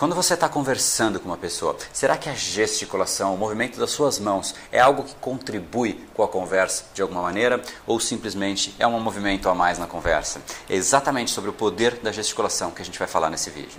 Quando você está conversando com uma pessoa, será que a gesticulação, o movimento das suas mãos é algo que contribui com a conversa de alguma maneira ou simplesmente é um movimento a mais na conversa? É exatamente sobre o poder da gesticulação que a gente vai falar nesse vídeo.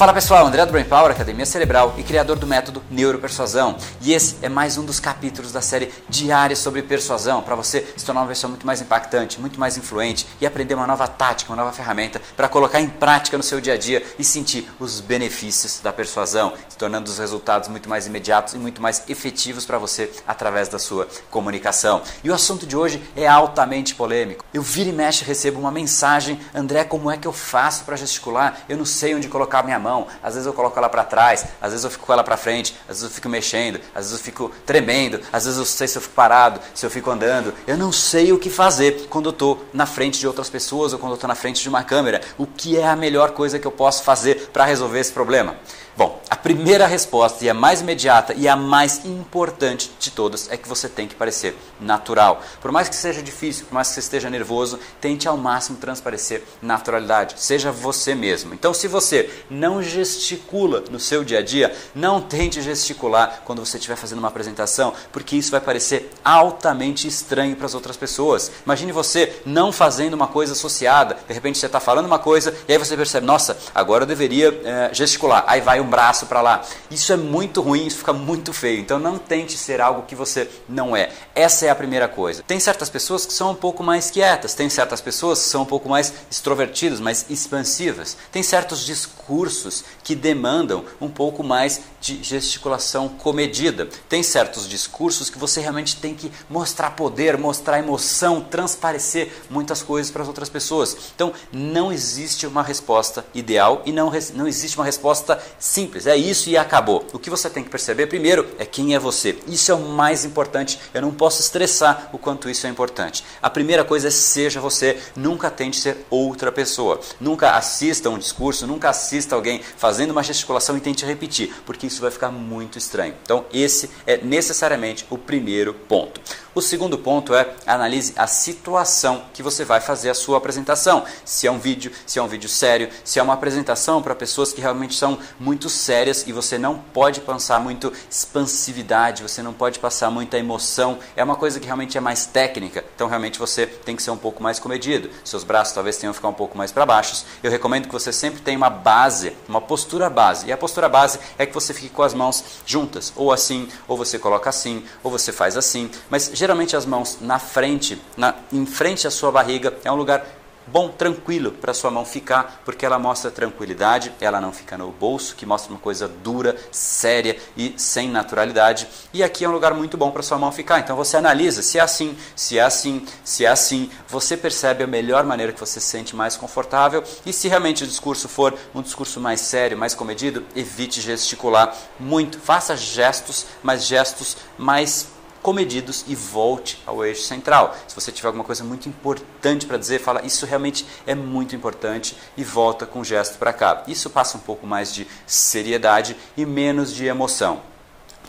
Fala pessoal, André do Brain Power, Academia Cerebral e criador do método Neuropersuasão. E esse é mais um dos capítulos da série Diária sobre Persuasão, para você se tornar uma pessoa muito mais impactante, muito mais influente e aprender uma nova tática, uma nova ferramenta para colocar em prática no seu dia a dia e sentir os benefícios da persuasão, se tornando os resultados muito mais imediatos e muito mais efetivos para você através da sua comunicação. E o assunto de hoje é altamente polêmico. Eu vira e mexe recebo uma mensagem, André, como é que eu faço para gesticular? Eu não sei onde colocar minha mão mão, às vezes eu coloco ela para trás, às vezes eu fico com ela para frente, às vezes eu fico mexendo, às vezes eu fico tremendo, às vezes eu sei se eu fico parado, se eu fico andando. Eu não sei o que fazer quando eu estou na frente de outras pessoas ou quando eu estou na frente de uma câmera. O que é a melhor coisa que eu posso fazer para resolver esse problema? Bom, a primeira resposta, e a mais imediata e a mais importante de todas, é que você tem que parecer natural. Por mais que seja difícil, por mais que você esteja nervoso, tente ao máximo transparecer naturalidade. Seja você mesmo. Então, se você não gesticula no seu dia a dia, não tente gesticular quando você estiver fazendo uma apresentação, porque isso vai parecer altamente estranho para as outras pessoas. Imagine você não fazendo uma coisa associada. De repente, você está falando uma coisa e aí você percebe, nossa, agora eu deveria é, gesticular. Aí vai um braço para lá. Isso é muito ruim, isso fica muito feio. Então não tente ser algo que você não é. Essa é a primeira coisa. Tem certas pessoas que são um pouco mais quietas, tem certas pessoas que são um pouco mais extrovertidas, mais expansivas. Tem certos discursos que demandam um pouco mais de gesticulação comedida. Tem certos discursos que você realmente tem que mostrar poder, mostrar emoção, transparecer muitas coisas para as outras pessoas. Então não existe uma resposta ideal e não, não existe uma resposta Simples, é isso e acabou. O que você tem que perceber primeiro é quem é você. Isso é o mais importante. Eu não posso estressar o quanto isso é importante. A primeira coisa é seja você, nunca tente ser outra pessoa. Nunca assista um discurso, nunca assista alguém fazendo uma gesticulação e tente repetir, porque isso vai ficar muito estranho. Então, esse é necessariamente o primeiro ponto. O segundo ponto é analise a situação que você vai fazer a sua apresentação. Se é um vídeo, se é um vídeo sério, se é uma apresentação para pessoas que realmente são muito sérias e você não pode passar muito expansividade, você não pode passar muita emoção. É uma coisa que realmente é mais técnica, então realmente você tem que ser um pouco mais comedido. Seus braços talvez tenham que ficar um pouco mais para baixo. Eu recomendo que você sempre tenha uma base, uma postura base. E a postura base é que você fique com as mãos juntas, ou assim, ou você coloca assim, ou você faz assim. Mas geralmente as mãos na frente, na, em frente à sua barriga, é um lugar bom, tranquilo para sua mão ficar, porque ela mostra tranquilidade, ela não fica no bolso, que mostra uma coisa dura, séria e sem naturalidade. E aqui é um lugar muito bom para sua mão ficar. Então você analisa se é assim, se é assim, se é assim, você percebe a melhor maneira que você se sente mais confortável. E se realmente o discurso for um discurso mais sério, mais comedido, evite gesticular muito. Faça gestos, mas gestos mais comedidos e volte ao eixo central. Se você tiver alguma coisa muito importante para dizer, fala isso realmente é muito importante e volta com o gesto para cá. Isso passa um pouco mais de seriedade e menos de emoção.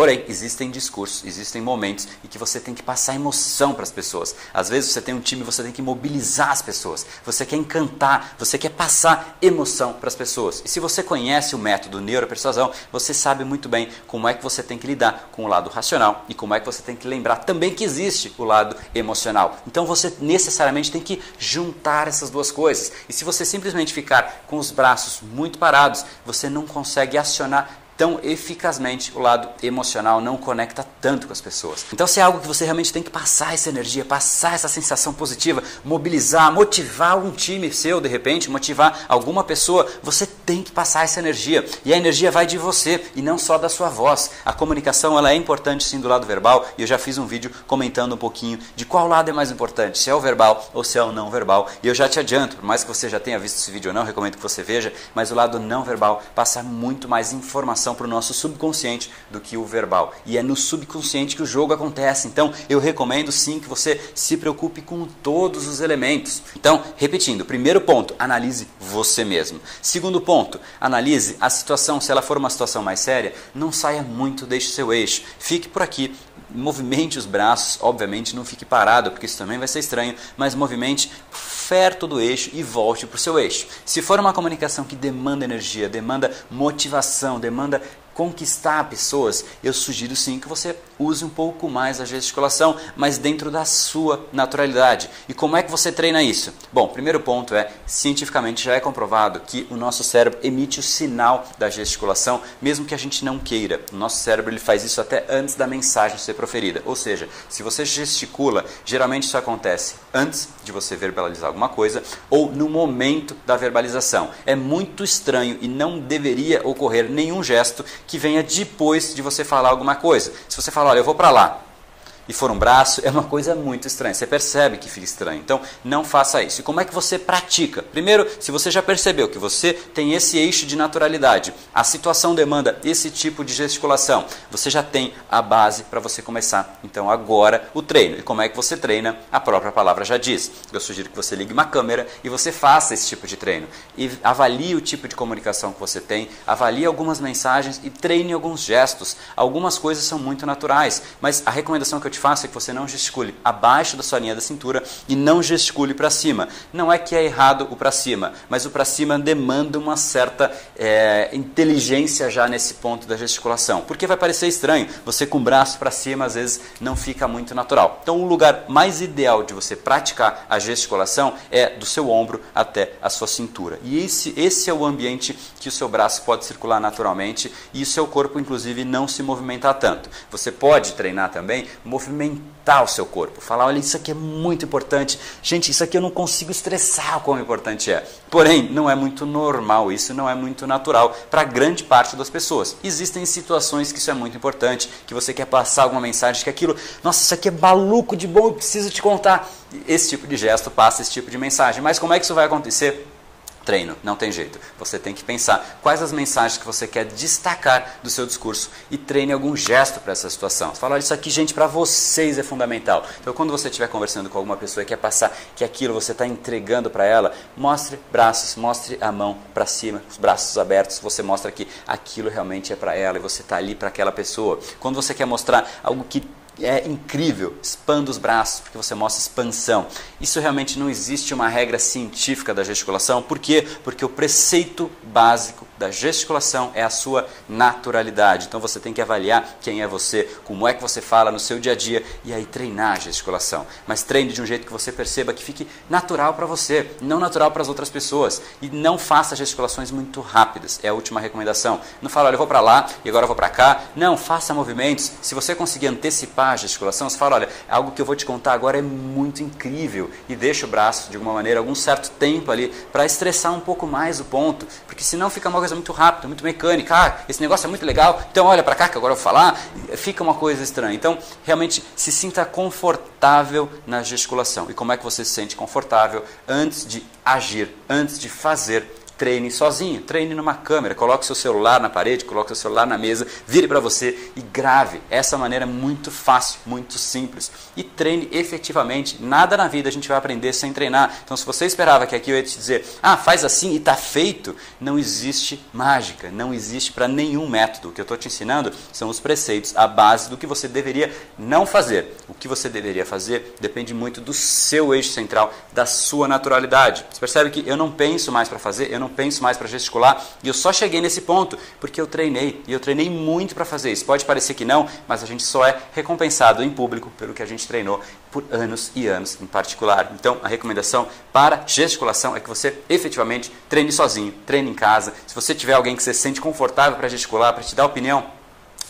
Porém, existem discursos, existem momentos em que você tem que passar emoção para as pessoas. Às vezes você tem um time, você tem que mobilizar as pessoas. Você quer encantar, você quer passar emoção para as pessoas. E se você conhece o método neuropersuasão, você sabe muito bem como é que você tem que lidar com o lado racional e como é que você tem que lembrar também que existe o lado emocional. Então você necessariamente tem que juntar essas duas coisas. E se você simplesmente ficar com os braços muito parados, você não consegue acionar tão eficazmente o lado emocional não conecta tanto com as pessoas. Então, se é algo que você realmente tem que passar essa energia, passar essa sensação positiva, mobilizar, motivar um time seu, de repente, motivar alguma pessoa, você tem que passar essa energia. E a energia vai de você e não só da sua voz. A comunicação ela é importante sim do lado verbal e eu já fiz um vídeo comentando um pouquinho de qual lado é mais importante, se é o verbal ou se é o não verbal. E eu já te adianto, por mais que você já tenha visto esse vídeo ou não, recomendo que você veja, mas o lado não verbal passa muito mais informação para o nosso subconsciente do que o verbal. E é no subconsciente que o jogo acontece. Então, eu recomendo sim que você se preocupe com todos os elementos. Então, repetindo, primeiro ponto, analise você mesmo. Segundo ponto, analise a situação, se ela for uma situação mais séria, não saia muito, deixe seu eixo. Fique por aqui, movimente os braços, obviamente não fique parado, porque isso também vai ser estranho, mas movimente perto do eixo e volte para o seu eixo. Se for uma comunicação que demanda energia, demanda motivação, demanda conquistar pessoas, eu sugiro sim que você use um pouco mais a gesticulação, mas dentro da sua naturalidade. E como é que você treina isso? Bom, primeiro ponto é, cientificamente já é comprovado que o nosso cérebro emite o sinal da gesticulação, mesmo que a gente não queira. O nosso cérebro ele faz isso até antes da mensagem ser proferida. Ou seja, se você gesticula, geralmente isso acontece antes de você verbalizar alguma coisa ou no momento da verbalização. É muito estranho e não deveria ocorrer nenhum gesto que venha depois de você falar alguma coisa. Se você falar, olha, eu vou para lá, e for um braço, é uma coisa muito estranha. Você percebe que fica estranho. Então, não faça isso. E como é que você pratica? Primeiro, se você já percebeu que você tem esse eixo de naturalidade, a situação demanda esse tipo de gesticulação, você já tem a base para você começar. Então, agora, o treino. E como é que você treina? A própria palavra já diz. Eu sugiro que você ligue uma câmera e você faça esse tipo de treino. E avalie o tipo de comunicação que você tem, avalie algumas mensagens e treine alguns gestos. Algumas coisas são muito naturais, mas a recomendação que eu te faço é que você não gesticule abaixo da sua linha da cintura e não gesticule para cima. Não é que é errado o para cima, mas o para cima demanda uma certa é, inteligência já nesse ponto da gesticulação. Porque vai parecer estranho, você com o braço para cima às vezes não fica muito natural. Então o lugar mais ideal de você praticar a gesticulação é do seu ombro até a sua cintura. E esse, esse é o ambiente que o seu braço pode circular naturalmente e o seu corpo inclusive não se movimentar tanto. Você pode treinar também movimentar o seu corpo. Falar, olha, isso aqui é muito importante. Gente, isso aqui eu não consigo estressar o quão importante é. Porém, não é muito normal, isso não é muito natural para grande parte das pessoas. Existem situações que isso é muito importante, que você quer passar alguma mensagem, que aquilo, nossa, isso aqui é maluco de bom, eu preciso te contar. Esse tipo de gesto passa esse tipo de mensagem. Mas como é que isso vai acontecer? Treino, não tem jeito. Você tem que pensar quais as mensagens que você quer destacar do seu discurso e treine algum gesto para essa situação. Você fala, isso aqui, gente, para vocês é fundamental. Então, quando você estiver conversando com alguma pessoa e quer passar que aquilo você está entregando para ela, mostre braços, mostre a mão para cima, os braços abertos. Você mostra que aquilo realmente é para ela e você está ali para aquela pessoa. Quando você quer mostrar algo que é incrível, expanda os braços, porque você mostra expansão. Isso realmente não existe uma regra científica da gesticulação, por quê? Porque o preceito básico da gesticulação é a sua naturalidade. Então você tem que avaliar quem é você, como é que você fala no seu dia a dia e aí treinar a gesticulação. Mas treine de um jeito que você perceba que fique natural para você, não natural para as outras pessoas. E não faça gesticulações muito rápidas, é a última recomendação. Não fala, olha, eu vou para lá e agora eu vou para cá. Não, faça movimentos. Se você conseguir antecipar a gesticulação, você fala, olha, algo que eu vou te contar agora é muito incrível e deixa o braço de alguma maneira algum certo tempo ali para estressar um pouco mais o ponto, porque senão fica uma coisa muito rápida, muito mecânica. Ah, esse negócio é muito legal, então olha para cá que agora eu vou falar. Fica uma coisa estranha. Então, realmente se sinta confortável na gesticulação. E como é que você se sente confortável antes de agir, antes de fazer treine sozinho, treine numa câmera, coloque seu celular na parede, coloque seu celular na mesa, vire para você e grave. Essa maneira é muito fácil, muito simples. E treine efetivamente. Nada na vida a gente vai aprender sem treinar. Então, se você esperava que aqui eu ia te dizer, ah, faz assim e está feito, não existe mágica, não existe para nenhum método. O que eu estou te ensinando são os preceitos, a base do que você deveria não fazer. O que você deveria fazer depende muito do seu eixo central, da sua naturalidade. Você percebe que eu não penso mais para fazer, eu não penso mais para gesticular. E eu só cheguei nesse ponto porque eu treinei e eu treinei muito para fazer isso. Pode parecer que não, mas a gente só é recompensado em público pelo que a gente treinou por anos e anos em particular. Então, a recomendação para gesticulação é que você efetivamente treine sozinho, treine em casa. Se você tiver alguém que você se sente confortável para gesticular, para te dar opinião,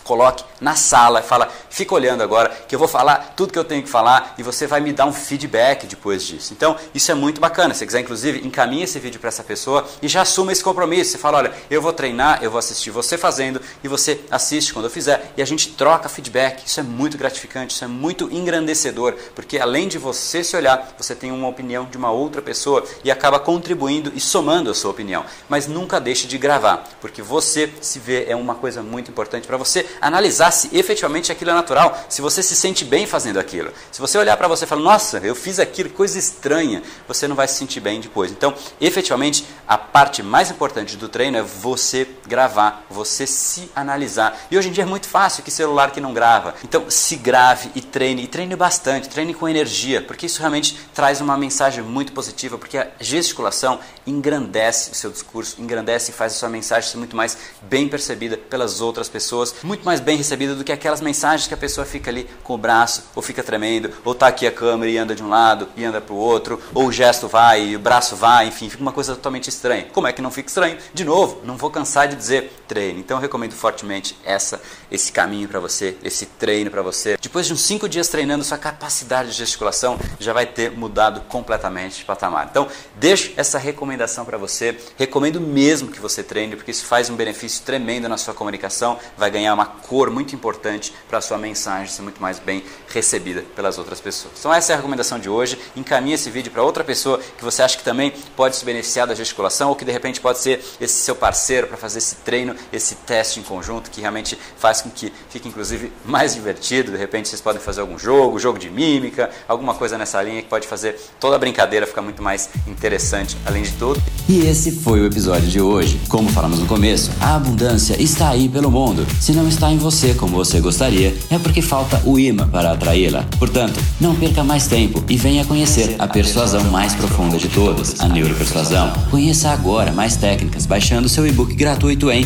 coloque na sala e fala, fica olhando agora que eu vou falar tudo que eu tenho que falar e você vai me dar um feedback depois disso. Então, isso é muito bacana. Se quiser, inclusive, encaminhe esse vídeo para essa pessoa e já assuma esse compromisso. Você fala, olha, eu vou treinar, eu vou assistir você fazendo e você assiste quando eu fizer e a gente troca feedback. Isso é muito gratificante, isso é muito engrandecedor, porque além de você se olhar, você tem uma opinião de uma outra pessoa e acaba contribuindo e somando a sua opinião. Mas nunca deixe de gravar, porque você se vê é uma coisa muito importante para você analisar se efetivamente aquilo é natural, se você se sente bem fazendo aquilo. Se você olhar para você e falar, nossa, eu fiz aquilo, coisa estranha, você não vai se sentir bem depois. Então, efetivamente, a parte mais importante do treino é você gravar, você se analisar. E hoje em dia é muito fácil que celular que não grava. Então, se grave e treine, e treine bastante, treine com energia, porque isso realmente traz uma mensagem muito positiva, porque a gesticulação engrandece o seu discurso, engrandece e faz a sua mensagem ser muito mais bem percebida pelas outras pessoas, muito mais bem recebida do que aquelas mensagens que a pessoa fica ali com o braço, ou fica tremendo, ou tá aqui a câmera e anda de um lado e anda para o outro, ou o gesto vai e o braço vai, enfim, fica uma coisa totalmente estranha. Como é que não fica estranho? De novo, não vou cansar de dizer treine. Então eu recomendo fortemente essa, esse caminho para você, esse treino para você. Depois de uns cinco dias treinando, sua capacidade de gesticulação já vai ter mudado completamente de patamar. Então deixo essa recomendação para você. Recomendo mesmo que você treine, porque isso faz um benefício tremendo na sua comunicação, vai ganhar uma cor muito importante para a sua mensagem ser muito mais bem recebida pelas outras pessoas. Então essa é a recomendação de hoje. Encaminhe esse vídeo para outra pessoa que você acha que também pode se beneficiar da gesticulação ou que de repente pode ser esse seu parceiro para fazer esse treino, esse teste em conjunto que realmente faz com que fique inclusive mais divertido. De repente vocês podem fazer algum jogo, jogo de mímica, alguma coisa nessa linha que pode fazer toda a brincadeira ficar muito mais interessante, além de tudo. E esse foi o episódio de hoje. Como falamos no começo, a abundância está aí pelo mundo. Se não está em você como você gostaria, é porque falta o imã para atraí-la. Portanto, não perca mais tempo e venha conhecer a persuasão mais profunda de todas, a neuropersuasão. Conheça agora mais técnicas baixando seu e-book gratuito em